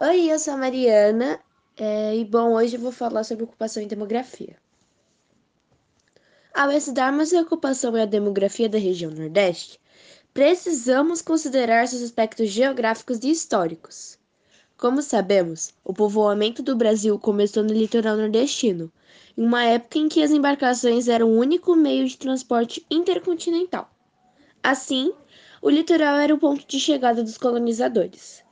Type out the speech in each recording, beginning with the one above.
Oi, eu sou a Mariana é, e bom, hoje eu vou falar sobre ocupação e demografia. Ao estudarmos a ocupação e a demografia da região Nordeste, precisamos considerar seus aspectos geográficos e históricos. Como sabemos, o povoamento do Brasil começou no litoral nordestino, em uma época em que as embarcações eram o único meio de transporte intercontinental. Assim, o litoral era o ponto de chegada dos colonizadores.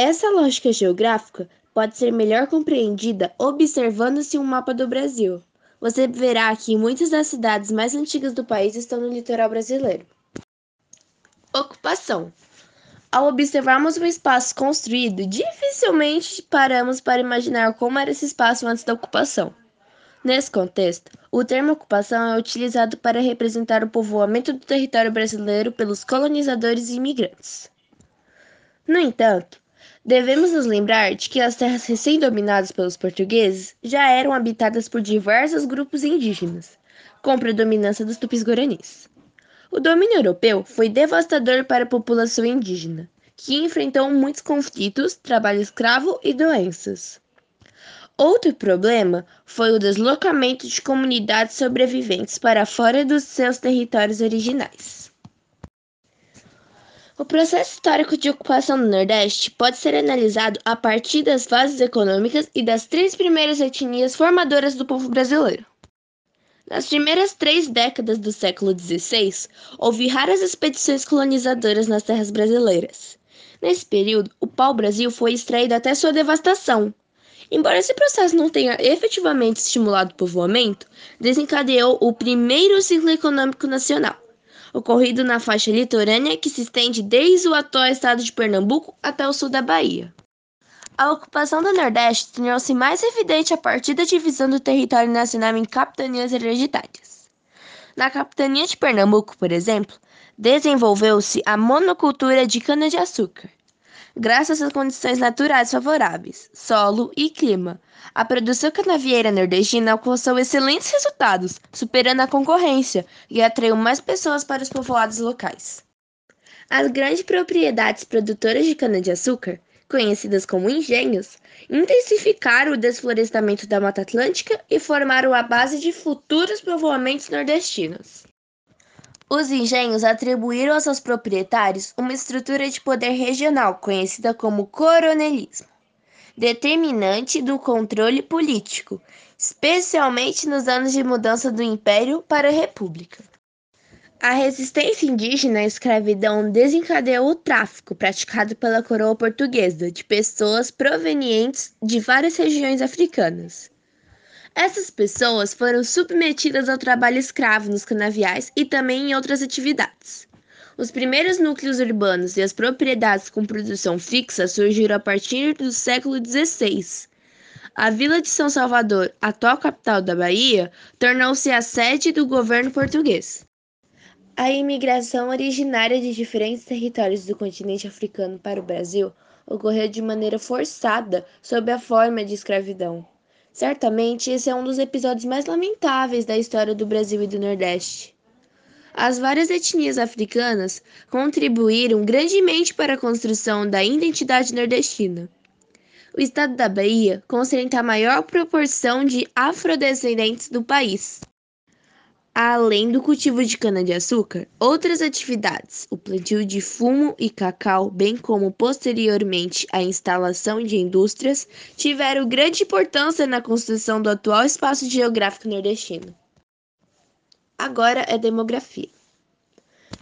Essa lógica geográfica pode ser melhor compreendida observando-se um mapa do Brasil. Você verá que muitas das cidades mais antigas do país estão no litoral brasileiro. Ocupação. Ao observarmos um espaço construído, dificilmente paramos para imaginar como era esse espaço antes da ocupação. Nesse contexto, o termo ocupação é utilizado para representar o povoamento do território brasileiro pelos colonizadores e imigrantes. No entanto, Devemos nos lembrar de que as terras recém-dominadas pelos portugueses já eram habitadas por diversos grupos indígenas, com predominância dos tupis-guaranis. O domínio europeu foi devastador para a população indígena, que enfrentou muitos conflitos, trabalho escravo e doenças. Outro problema foi o deslocamento de comunidades sobreviventes para fora dos seus territórios originais. O processo histórico de ocupação do Nordeste pode ser analisado a partir das fases econômicas e das três primeiras etnias formadoras do povo brasileiro. Nas primeiras três décadas do século XVI, houve raras expedições colonizadoras nas terras brasileiras. Nesse período, o pau-brasil foi extraído até sua devastação. Embora esse processo não tenha efetivamente estimulado o povoamento, desencadeou o primeiro ciclo econômico nacional ocorrido na faixa litorânea que se estende desde o atual estado de Pernambuco até o sul da Bahia. A ocupação do Nordeste tornou-se mais evidente a partir da divisão do território nacional em capitanias hereditárias. Na capitania de Pernambuco, por exemplo, desenvolveu-se a monocultura de cana-de-açúcar, graças às condições naturais favoráveis, solo e clima. A produção canavieira nordestina alcançou excelentes resultados, superando a concorrência e atraiu mais pessoas para os povoados locais. As grandes propriedades produtoras de cana-de-açúcar, conhecidas como engenhos, intensificaram o desflorestamento da Mata Atlântica e formaram a base de futuros povoamentos nordestinos. Os engenhos atribuíram aos seus proprietários uma estrutura de poder regional conhecida como coronelismo, determinante do controle político, especialmente nos anos de mudança do império para a república. A resistência indígena à escravidão desencadeou o tráfico praticado pela coroa portuguesa de pessoas provenientes de várias regiões africanas. Essas pessoas foram submetidas ao trabalho escravo nos canaviais e também em outras atividades. Os primeiros núcleos urbanos e as propriedades com produção fixa surgiram a partir do século XVI. A vila de São Salvador, atual capital da Bahia, tornou-se a sede do governo português. A imigração originária de diferentes territórios do continente africano para o Brasil ocorreu de maneira forçada sob a forma de escravidão. Certamente esse é um dos episódios mais lamentáveis da história do Brasil e do Nordeste. As várias etnias africanas contribuíram grandemente para a construção da identidade nordestina. O estado da Bahia concentra a maior proporção de afrodescendentes do país. Além do cultivo de cana-de-açúcar, outras atividades, o plantio de fumo e cacau, bem como posteriormente a instalação de indústrias, tiveram grande importância na construção do atual espaço geográfico nordestino. Agora é demografia.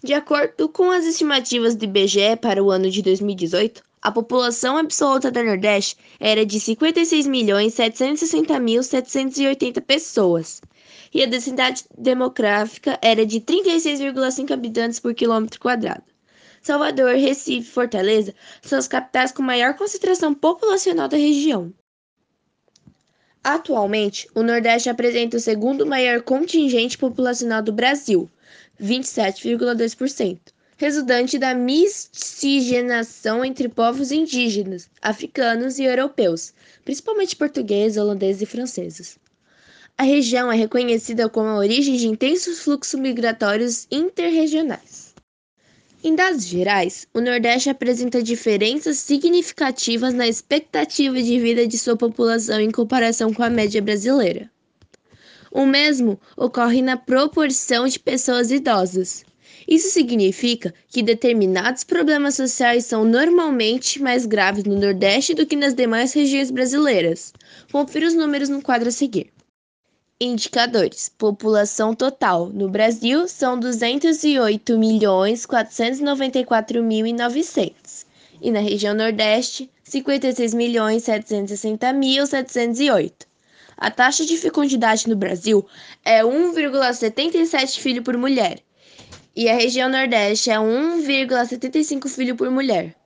De acordo com as estimativas do IBGE para o ano de 2018, a população absoluta do Nordeste era de 56.760.780 pessoas e a densidade demográfica era de 36,5 habitantes por quilômetro quadrado. Salvador, Recife e Fortaleza são as capitais com maior concentração populacional da região. Atualmente, o Nordeste apresenta o segundo maior contingente populacional do Brasil, 27,2%, resultante da miscigenação entre povos indígenas, africanos e europeus, principalmente portugueses, holandeses e franceses. A região é reconhecida como a origem de intensos fluxos migratórios interregionais. Em dados gerais, o Nordeste apresenta diferenças significativas na expectativa de vida de sua população em comparação com a média brasileira. O mesmo ocorre na proporção de pessoas idosas. Isso significa que determinados problemas sociais são normalmente mais graves no Nordeste do que nas demais regiões brasileiras. Confira os números no quadro a seguir. Indicadores: população total no Brasil são 208.494.900 e na região Nordeste 56.760.708. A taxa de fecundidade no Brasil é 1,77 filho por mulher e a região Nordeste é 1,75 filho por mulher.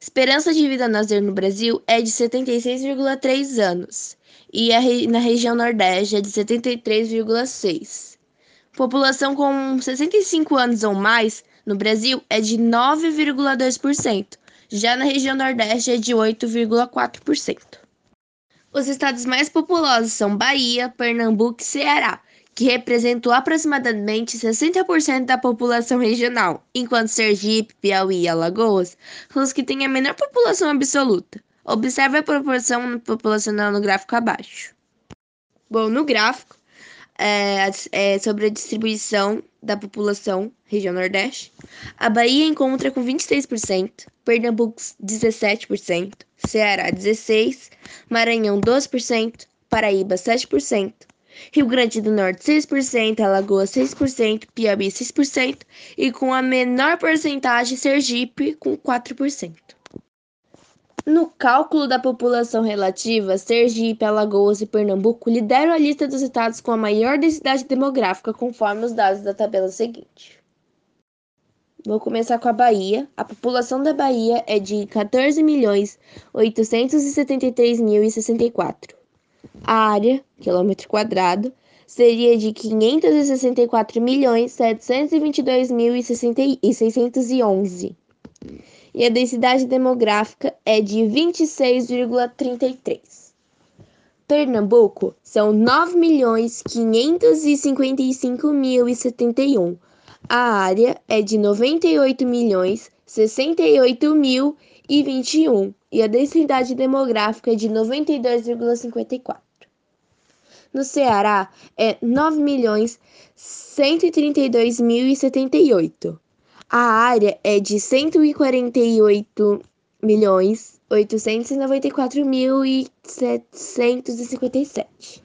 Esperança de vida nascer no Brasil é de 76,3 anos e na região Nordeste é de 73,6. População com 65 anos ou mais no Brasil é de 9,2%, já na região Nordeste é de 8,4%. Os estados mais populosos são Bahia, Pernambuco e Ceará, que representam aproximadamente 60% da população regional, enquanto Sergipe, Piauí e Alagoas são os que têm a menor população absoluta. Observe a proporção populacional no gráfico abaixo. Bom, no gráfico, é, é, sobre a distribuição da população região Nordeste, a Bahia encontra com 26%, Pernambuco 17%, Ceará 16%, Maranhão 12%, Paraíba 7%, Rio Grande do Norte 6%, Alagoas 6%, Piauí 6% e com a menor porcentagem Sergipe com 4%. No cálculo da população relativa, Sergipe, Alagoas e Pernambuco lideram a lista dos estados com a maior densidade demográfica, conforme os dados da tabela seguinte. Vou começar com a Bahia. A população da Bahia é de 14.873.064. A área, quilômetro quadrado, seria de 564.722.611 e a densidade demográfica é de 26,33. Pernambuco são 9.555.071. A área é de 98.068.021 e a densidade demográfica é de 92,54. No Ceará é 9.132.078. A área é de 148 milhões 894.757.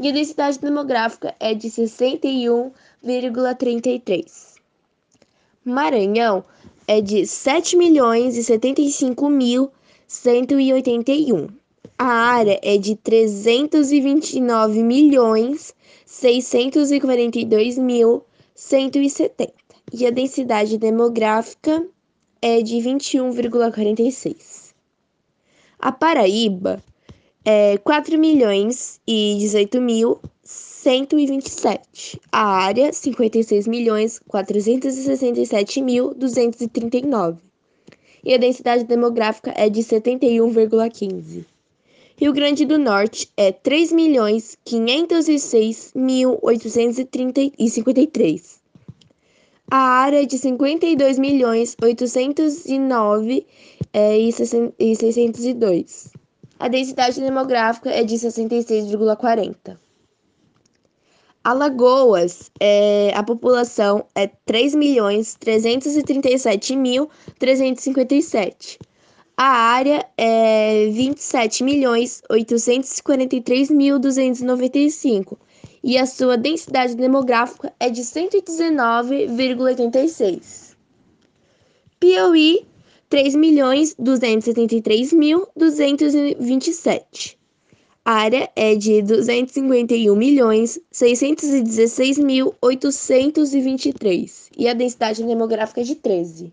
E a densidade demográfica é de 61,33. Maranhão é de 7 milhões e 75 mil 181. A área é de 329 milhões 642 mil 170 e a densidade demográfica é de 21,46. A Paraíba é 4 milhões e 18 mil 127. A área 56 milhões 467 mil 239. E a densidade demográfica é de 71,15. Rio Grande do Norte é 3 milhões 506 mil 853 a área é de 52 milhões 809 é, 602. A densidade demográfica é de 66,40. Alagoas, é, a população é 3 milhões 337 mil 357. A área é 27 milhões 843 mil 295 e a sua densidade demográfica é de 119,86. Piauí, 3.273.227. A área é de 251.616.823 e a densidade demográfica é de 13.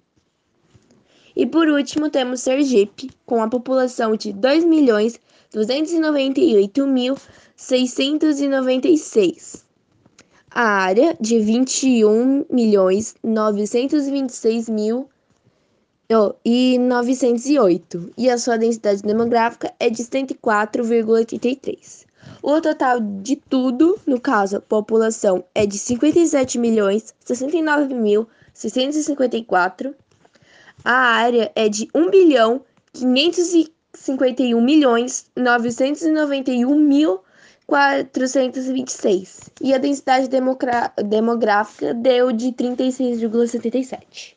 E por último, temos Sergipe, com a população de 2.298.696. A área de 21 milhões 926 Oh, e 908, e a sua densidade demográfica é de 104,83. O total de tudo, no caso, a população é de 57 milhões 69 mil 654. A área é de 1 bilhão 551 milhões 991 mil 426. E a densidade demográfica deu de 36,77.